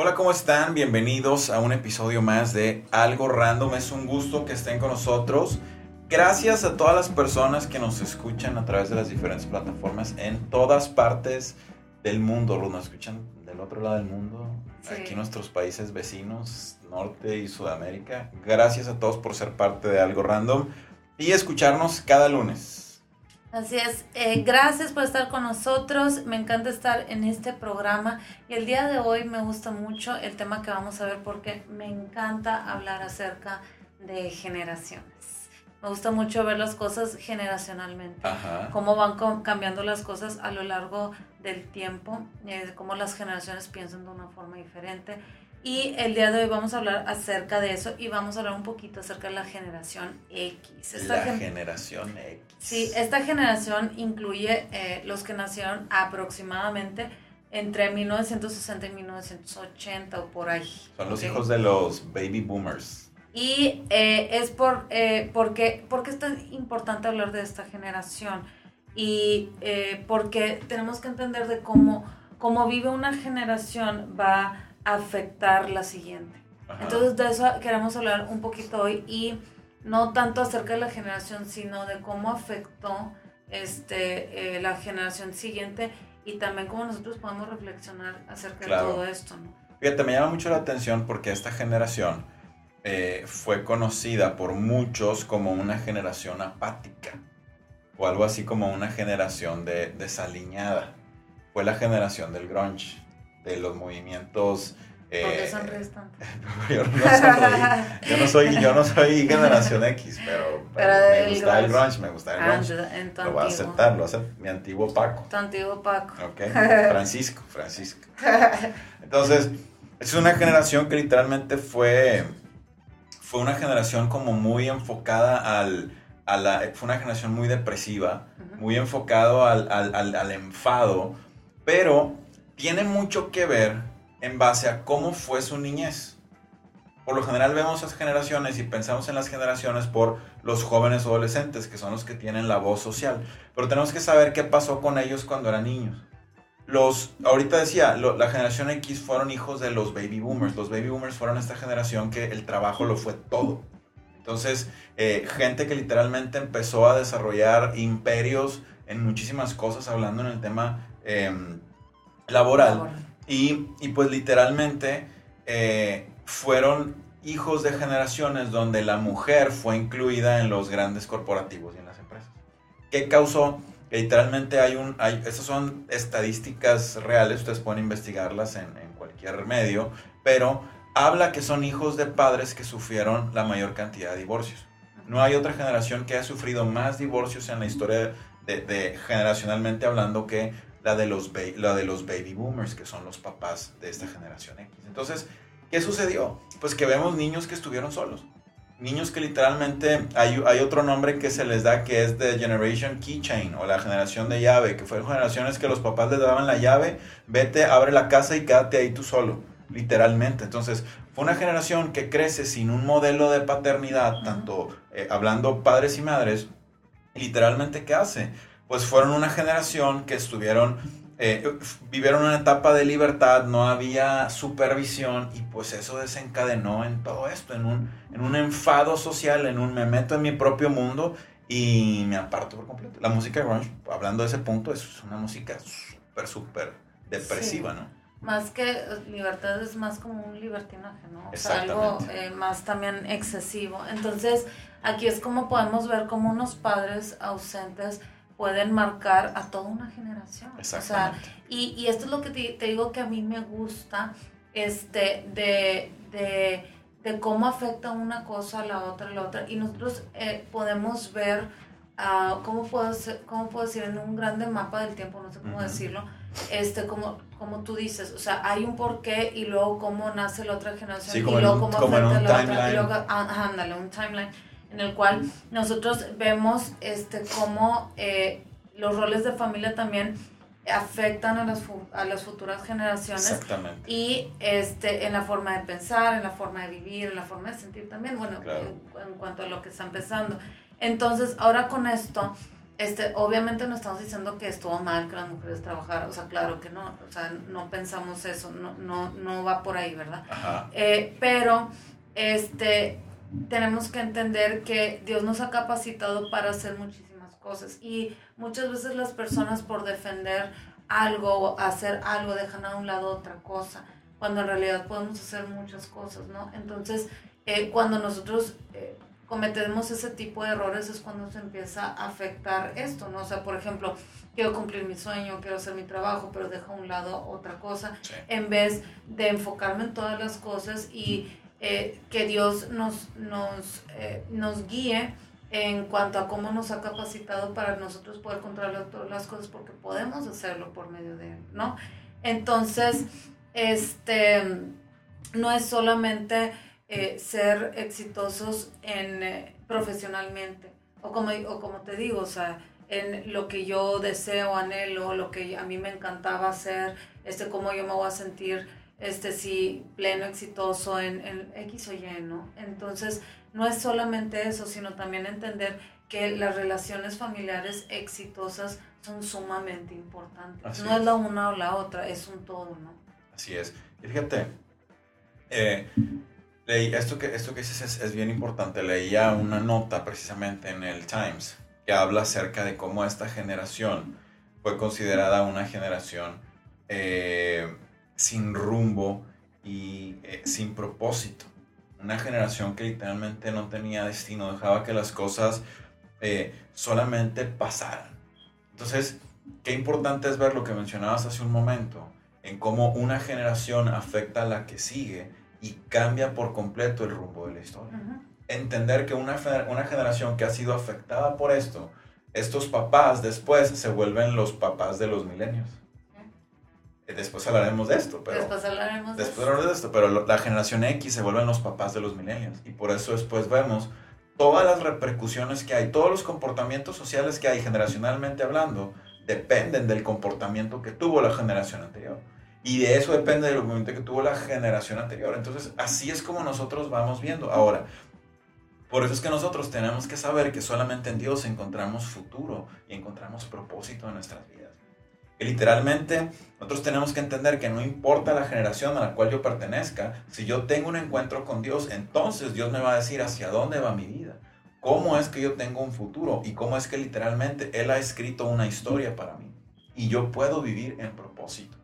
Hola, ¿cómo están? Bienvenidos a un episodio más de Algo Random. Es un gusto que estén con nosotros. Gracias a todas las personas que nos escuchan a través de las diferentes plataformas en todas partes del mundo. Nos escuchan del otro lado del mundo, aquí en nuestros países vecinos, Norte y Sudamérica. Gracias a todos por ser parte de Algo Random y escucharnos cada lunes. Así es, eh, gracias por estar con nosotros, me encanta estar en este programa. Y el día de hoy me gusta mucho el tema que vamos a ver porque me encanta hablar acerca de generaciones. Me gusta mucho ver las cosas generacionalmente, cómo van cambiando las cosas a lo largo del tiempo, eh, cómo las generaciones piensan de una forma diferente y el día de hoy vamos a hablar acerca de eso y vamos a hablar un poquito acerca de la generación X. la generación X. Sí, esta generación incluye eh, los que nacieron aproximadamente entre 1960 y 1980 o por ahí. Son los hijos de los baby boomers. Y eh, es por, eh, porque, porque es tan importante hablar de esta generación y porque tenemos que entender de cómo, cómo vive una generación va afectar la siguiente. Entonces de eso queremos hablar un poquito hoy y no tanto acerca de la generación, sino de cómo afectó este, eh, la generación siguiente y también cómo nosotros podemos reflexionar acerca de todo esto. ¿no? Fíjate, me llama mucho la atención porque esta generación eh, fue conocida por muchos como una generación apática o algo así como una generación de desaliñada. Fue la generación del grunge de los movimientos... Eh, ¿Por qué sonríes tanto? yo, no yo, no soy, yo no soy generación X, pero, me gusta el grunge, me gusta el ah, grunge. lo voy a aceptar, lo hace mi antiguo Paco. Tu antiguo Paco. Ok, Francisco, Francisco. Entonces, es una generación que literalmente fue, fue una generación como muy enfocada al, a la, fue una generación muy depresiva, muy enfocado al, al, al, al enfado, pero tiene mucho que ver en base a cómo fue su niñez. Por lo general vemos esas generaciones y pensamos en las generaciones por los jóvenes adolescentes, que son los que tienen la voz social. Pero tenemos que saber qué pasó con ellos cuando eran niños. Los, ahorita decía, la generación X fueron hijos de los baby boomers. Los baby boomers fueron esta generación que el trabajo lo fue todo. Entonces, eh, gente que literalmente empezó a desarrollar imperios en muchísimas cosas, hablando en el tema em, laboral. Y, y, pues literalmente eh, fueron hijos de generaciones donde la mujer fue incluida en los grandes corporativos y en las empresas. ¿Qué causó? Que literalmente hay un... Hay, esas son estadísticas reales, ustedes pueden investigarlas en, en cualquier medio, pero habla que son hijos de padres que sufrieron la mayor cantidad de divorcios. No hay otra generación que haya sufrido más divorcios en la historia de, de generacionalmente hablando que la de, los la de los baby boomers, que son los papás de esta generación X. Entonces, ¿qué sucedió? Pues que vemos niños que estuvieron solos. Niños que literalmente hay, hay otro nombre que se les da que es de Generation Keychain o la generación de llave, que fueron generaciones que los papás les daban la llave, vete, abre la casa y quédate ahí tú solo, literalmente. Entonces, fue una generación que crece sin un modelo de paternidad, tanto eh, hablando padres y madres, literalmente, ¿qué hace? Pues fueron una generación que estuvieron, eh, vivieron una etapa de libertad, no había supervisión y pues eso desencadenó en todo esto, en un, en un enfado social, en un me meto en mi propio mundo y me aparto por completo. La música grunge, hablando de ese punto, es una música súper, súper depresiva, ¿no? Más que libertad es más como un libertinaje, ¿no? O sea, algo eh, más también excesivo. Entonces, aquí es como podemos ver como unos padres ausentes pueden marcar a toda una generación. O sea, y, y, esto es lo que te, digo que a mí me gusta, este, de, de, de, cómo afecta una cosa a la otra, a la otra. Y nosotros eh, podemos ver uh, ¿cómo, puedo, ¿cómo puedo decir? En un grande mapa del tiempo, no sé cómo decirlo, este, como, como tú dices, o sea, hay un porqué y luego cómo nace la otra generación y luego cómo afecta la otra, y luego, ah, ándale, un timeline en el cual nosotros vemos este, cómo eh, los roles de familia también afectan a las, a las futuras generaciones Exactamente. y este en la forma de pensar, en la forma de vivir, en la forma de sentir también, bueno, en, cuanto a lo que está empezando. Entonces, ahora con esto, este, obviamente no estamos diciendo que estuvo mal que las mujeres trabajaran, o sea, claro que no, o sea, no pensamos eso, no, no, no va por ahí, ¿verdad? Eh, pero, este, tenemos que entender que Dios nos ha capacitado para hacer muchísimas cosas y muchas veces las personas por defender algo o hacer algo dejan a un lado otra cosa, cuando en realidad podemos hacer muchas cosas, ¿no? Entonces, eh, cuando nosotros eh, cometemos ese tipo de errores es cuando se empieza a afectar esto, ¿no? O sea, por ejemplo, quiero cumplir mi sueño, quiero hacer mi trabajo, pero dejo a un lado otra cosa, en vez de enfocarme en todas las cosas y eh, que Dios nos, nos, eh, nos guíe en cuanto a cómo nos ha capacitado para nosotros poder controlar todas las cosas porque podemos hacerlo por medio de Él, ¿no? Entonces, este, no es solamente eh, ser exitosos en, profesionalmente, o como, o como te digo, o sea, en lo que yo deseo, anhelo, lo que a mí me encantaba hacer, este, cómo yo me voy a sentir este sí, pleno, exitoso en, en X o Y, ¿no? Entonces, no es solamente eso, sino también entender que las relaciones familiares exitosas son sumamente importantes. no es. la una o la otra, es un todo, ¿no? Así es. Y fíjate, eh, leí, esto que, esto que dices es, es, bien importante. Leía una nota precisamente en el Times que habla acerca de cómo esta generación fue considerada una generación eh, sin rumbo y eh, sin propósito. Una generación que literalmente no tenía destino, dejaba que las cosas eh, solamente pasaran. Entonces, qué importante es ver lo que mencionabas hace un momento, en cómo una generación afecta a la que sigue y cambia por completo el rumbo de la historia. Entender que una, una generación que ha sido afectada por esto, estos papás después se vuelven los papás de los milenios. Después hablaremos de esto, pero... Después hablaremos de, después hablaremos de esto, pero la generación X se vuelven los papás de los millennials. Y por eso después vemos todas las repercusiones que hay, todos los comportamientos sociales que hay generacionalmente hablando, dependen del comportamiento que tuvo la generación anterior. Y de eso depende del movimiento que tuvo la generación anterior. Entonces, así es como nosotros vamos viendo. Ahora, por eso es que nosotros tenemos que saber que solamente en Dios encontramos futuro y encontramos propósito en nuestras vidas literalmente nosotros tenemos que entender que no importa la generación a la cual yo pertenezca, si yo tengo un encuentro con Dios, entonces Dios me va a decir hacia dónde va mi vida, cómo es que yo tengo un futuro y cómo es que literalmente Él ha escrito una historia para mí y yo puedo vivir en propósito.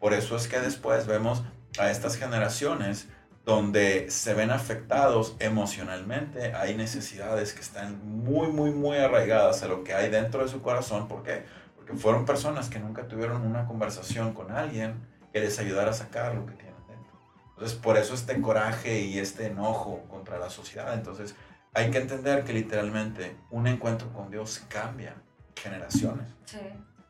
Por eso es que después vemos a estas generaciones donde se ven afectados emocionalmente, hay necesidades que están muy, muy, muy arraigadas a lo que hay dentro de su corazón. ¿Por qué? Fueron personas que nunca tuvieron una conversación con alguien que les ayudara a sacar lo que tienen dentro. Entonces, por eso este coraje y este enojo contra la sociedad. Entonces, hay que entender que literalmente un encuentro con Dios cambia generaciones. Sí.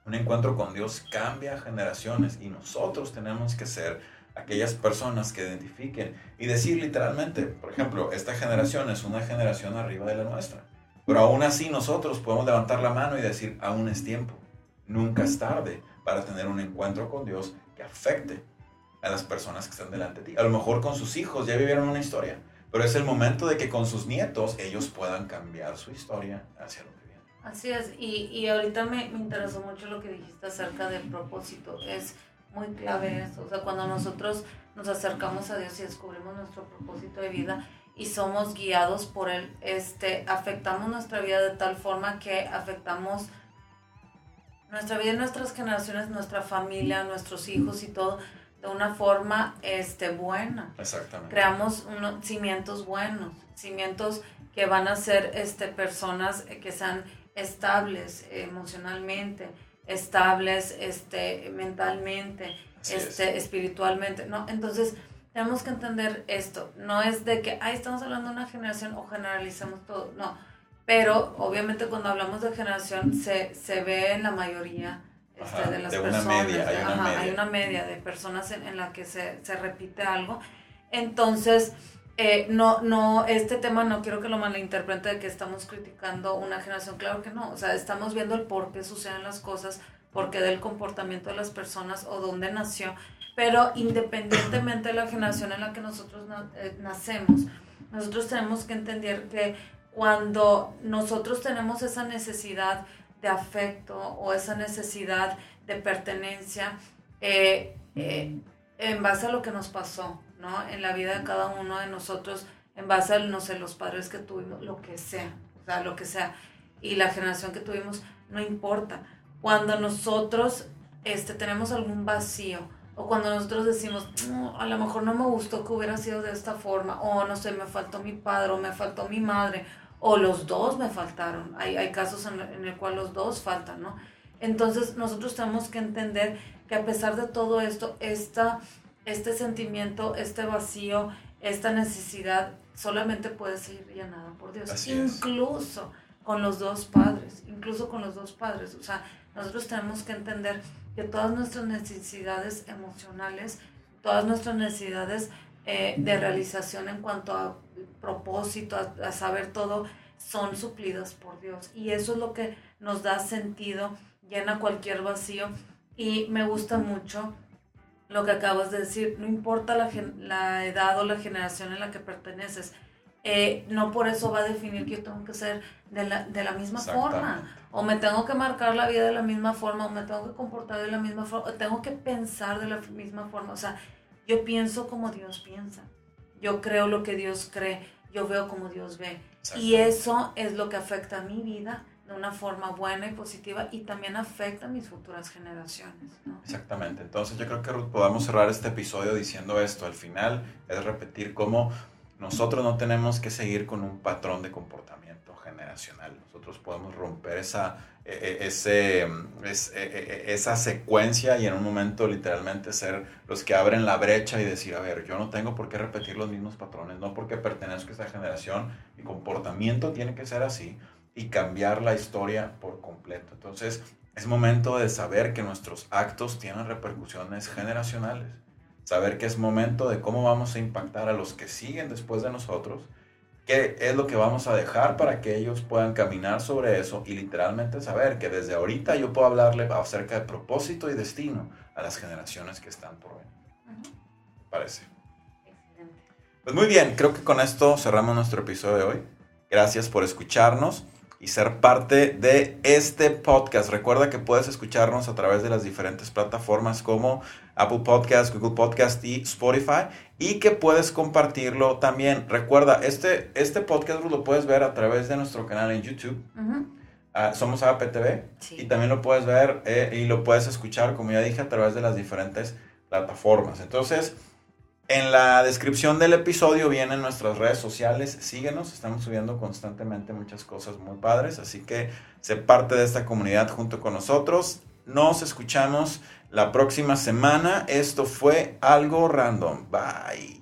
Un encuentro con Dios cambia generaciones y nosotros tenemos que ser aquellas personas que identifiquen y decir literalmente, por ejemplo, esta generación es una generación arriba de la nuestra. Pero aún así nosotros podemos levantar la mano y decir, aún es tiempo. Nunca es tarde para tener un encuentro con Dios que afecte a las personas que están delante de ti. A lo mejor con sus hijos ya vivieron una historia, pero es el momento de que con sus nietos ellos puedan cambiar su historia hacia lo que viene. Así es, y, y ahorita me, me, interesó mucho lo que dijiste acerca del propósito. Es muy clave eso, o sea, cuando nosotros nos acercamos a Dios y descubrimos nuestro propósito de vida y somos guiados por Él, este, afectamos nuestra vida de tal forma que afectamos nuestra vida, nuestras generaciones, nuestra familia, nuestros hijos y todo de una forma este, buena. Exactamente. Creamos unos cimientos buenos, cimientos que van a ser este, personas que sean estables emocionalmente, estables este, mentalmente, este, espiritualmente. ¿no? Entonces, tenemos que entender esto. No es de que, ahí estamos hablando de una generación o generalizamos todo. No pero obviamente cuando hablamos de generación se, se ve en la mayoría este, de las personas. Una media, hay, una media. hay una media de personas en, en la que se, se repite algo. Entonces, eh, no, no, este tema no quiero que lo malinterprete de que estamos criticando una generación, claro que no, o sea, estamos viendo el por qué suceden las cosas, por qué del comportamiento de las personas o dónde nació, pero independientemente de la generación en la que nosotros eh, nacemos, nosotros tenemos que entender que cuando nosotros tenemos esa necesidad de afecto o esa necesidad de pertenencia, eh, en base a lo que nos pasó, ¿no? En la vida de cada uno de nosotros, en base a, no sé, los padres que tuvimos, lo que sea, o sea, lo que sea, y la generación que tuvimos, no importa. Cuando nosotros este, tenemos algún vacío, o cuando nosotros decimos, a lo mejor no me gustó que hubiera sido de esta forma, o no sé, me faltó mi padre, o me faltó mi madre, o los dos me faltaron. Hay, hay casos en, en el cual los dos faltan, ¿no? Entonces nosotros tenemos que entender que a pesar de todo esto, esta este sentimiento, este vacío, esta necesidad solamente puede ser llenada por Dios. incluso con los dos padres, incluso con los dos padres. O sea, nosotros tenemos que entender que todas nuestras necesidades emocionales, todas nuestras necesidades eh, de realización en cuanto a propósito, a, a saber todo, son suplidas por Dios. Y eso es lo que nos da sentido, llena cualquier vacío. Y me gusta mucho lo que acabas de decir, no importa la, la edad o la generación en la que perteneces, eh, no por eso va a definir que yo tengo que ser de la, de la misma forma, o me tengo que marcar la vida de la misma forma, o me tengo que comportar de la misma forma, o tengo que pensar de la misma forma. O sea, yo pienso como Dios piensa, yo creo lo que Dios cree, yo veo como Dios ve. Y eso es lo que afecta a mi vida de una forma buena y positiva y también afecta a mis futuras generaciones. Exactamente. Entonces yo creo que Ruth, podamos cerrar este episodio diciendo esto. Al final es repetir cómo nosotros no tenemos que seguir con un patrón de comportamiento generacional. Nosotros podemos romper esa, e, e, ese, e, esa secuencia y en un momento literalmente ser los que abren la brecha y decir, a ver, yo no tengo por qué repetir los mismos patrones, no porque pertenezco a esta generación, mi comportamiento tiene que ser así y cambiar la historia por completo. Entonces, es momento de saber que nuestros actos tienen repercusiones generacionales. Saber que es momento de cómo vamos a impactar a los que siguen después de nosotros, qué es lo que vamos a dejar para que ellos puedan caminar sobre eso y literalmente saber que desde ahorita yo puedo hablarle acerca de propósito y destino a las generaciones que están por venir. Parece. Pues muy bien, creo que con esto cerramos nuestro episodio de hoy. Gracias por escucharnos y ser parte de este podcast. Recuerda que puedes escucharnos a través de las diferentes plataformas como Apple Podcast, Google Podcast y Spotify y que puedes compartirlo también. Recuerda, este, este podcast lo puedes ver a través de nuestro canal en YouTube. Ah, somos APTV y también lo puedes ver eh, y lo puedes escuchar, como ya dije, a través de las diferentes plataformas. Entonces, en la descripción del episodio vienen nuestras redes sociales. Síguenos, estamos subiendo constantemente muchas cosas muy padres, así que sé parte de esta comunidad junto con nosotros. Nos escuchamos la próxima semana. Esto fue algo random. Bye.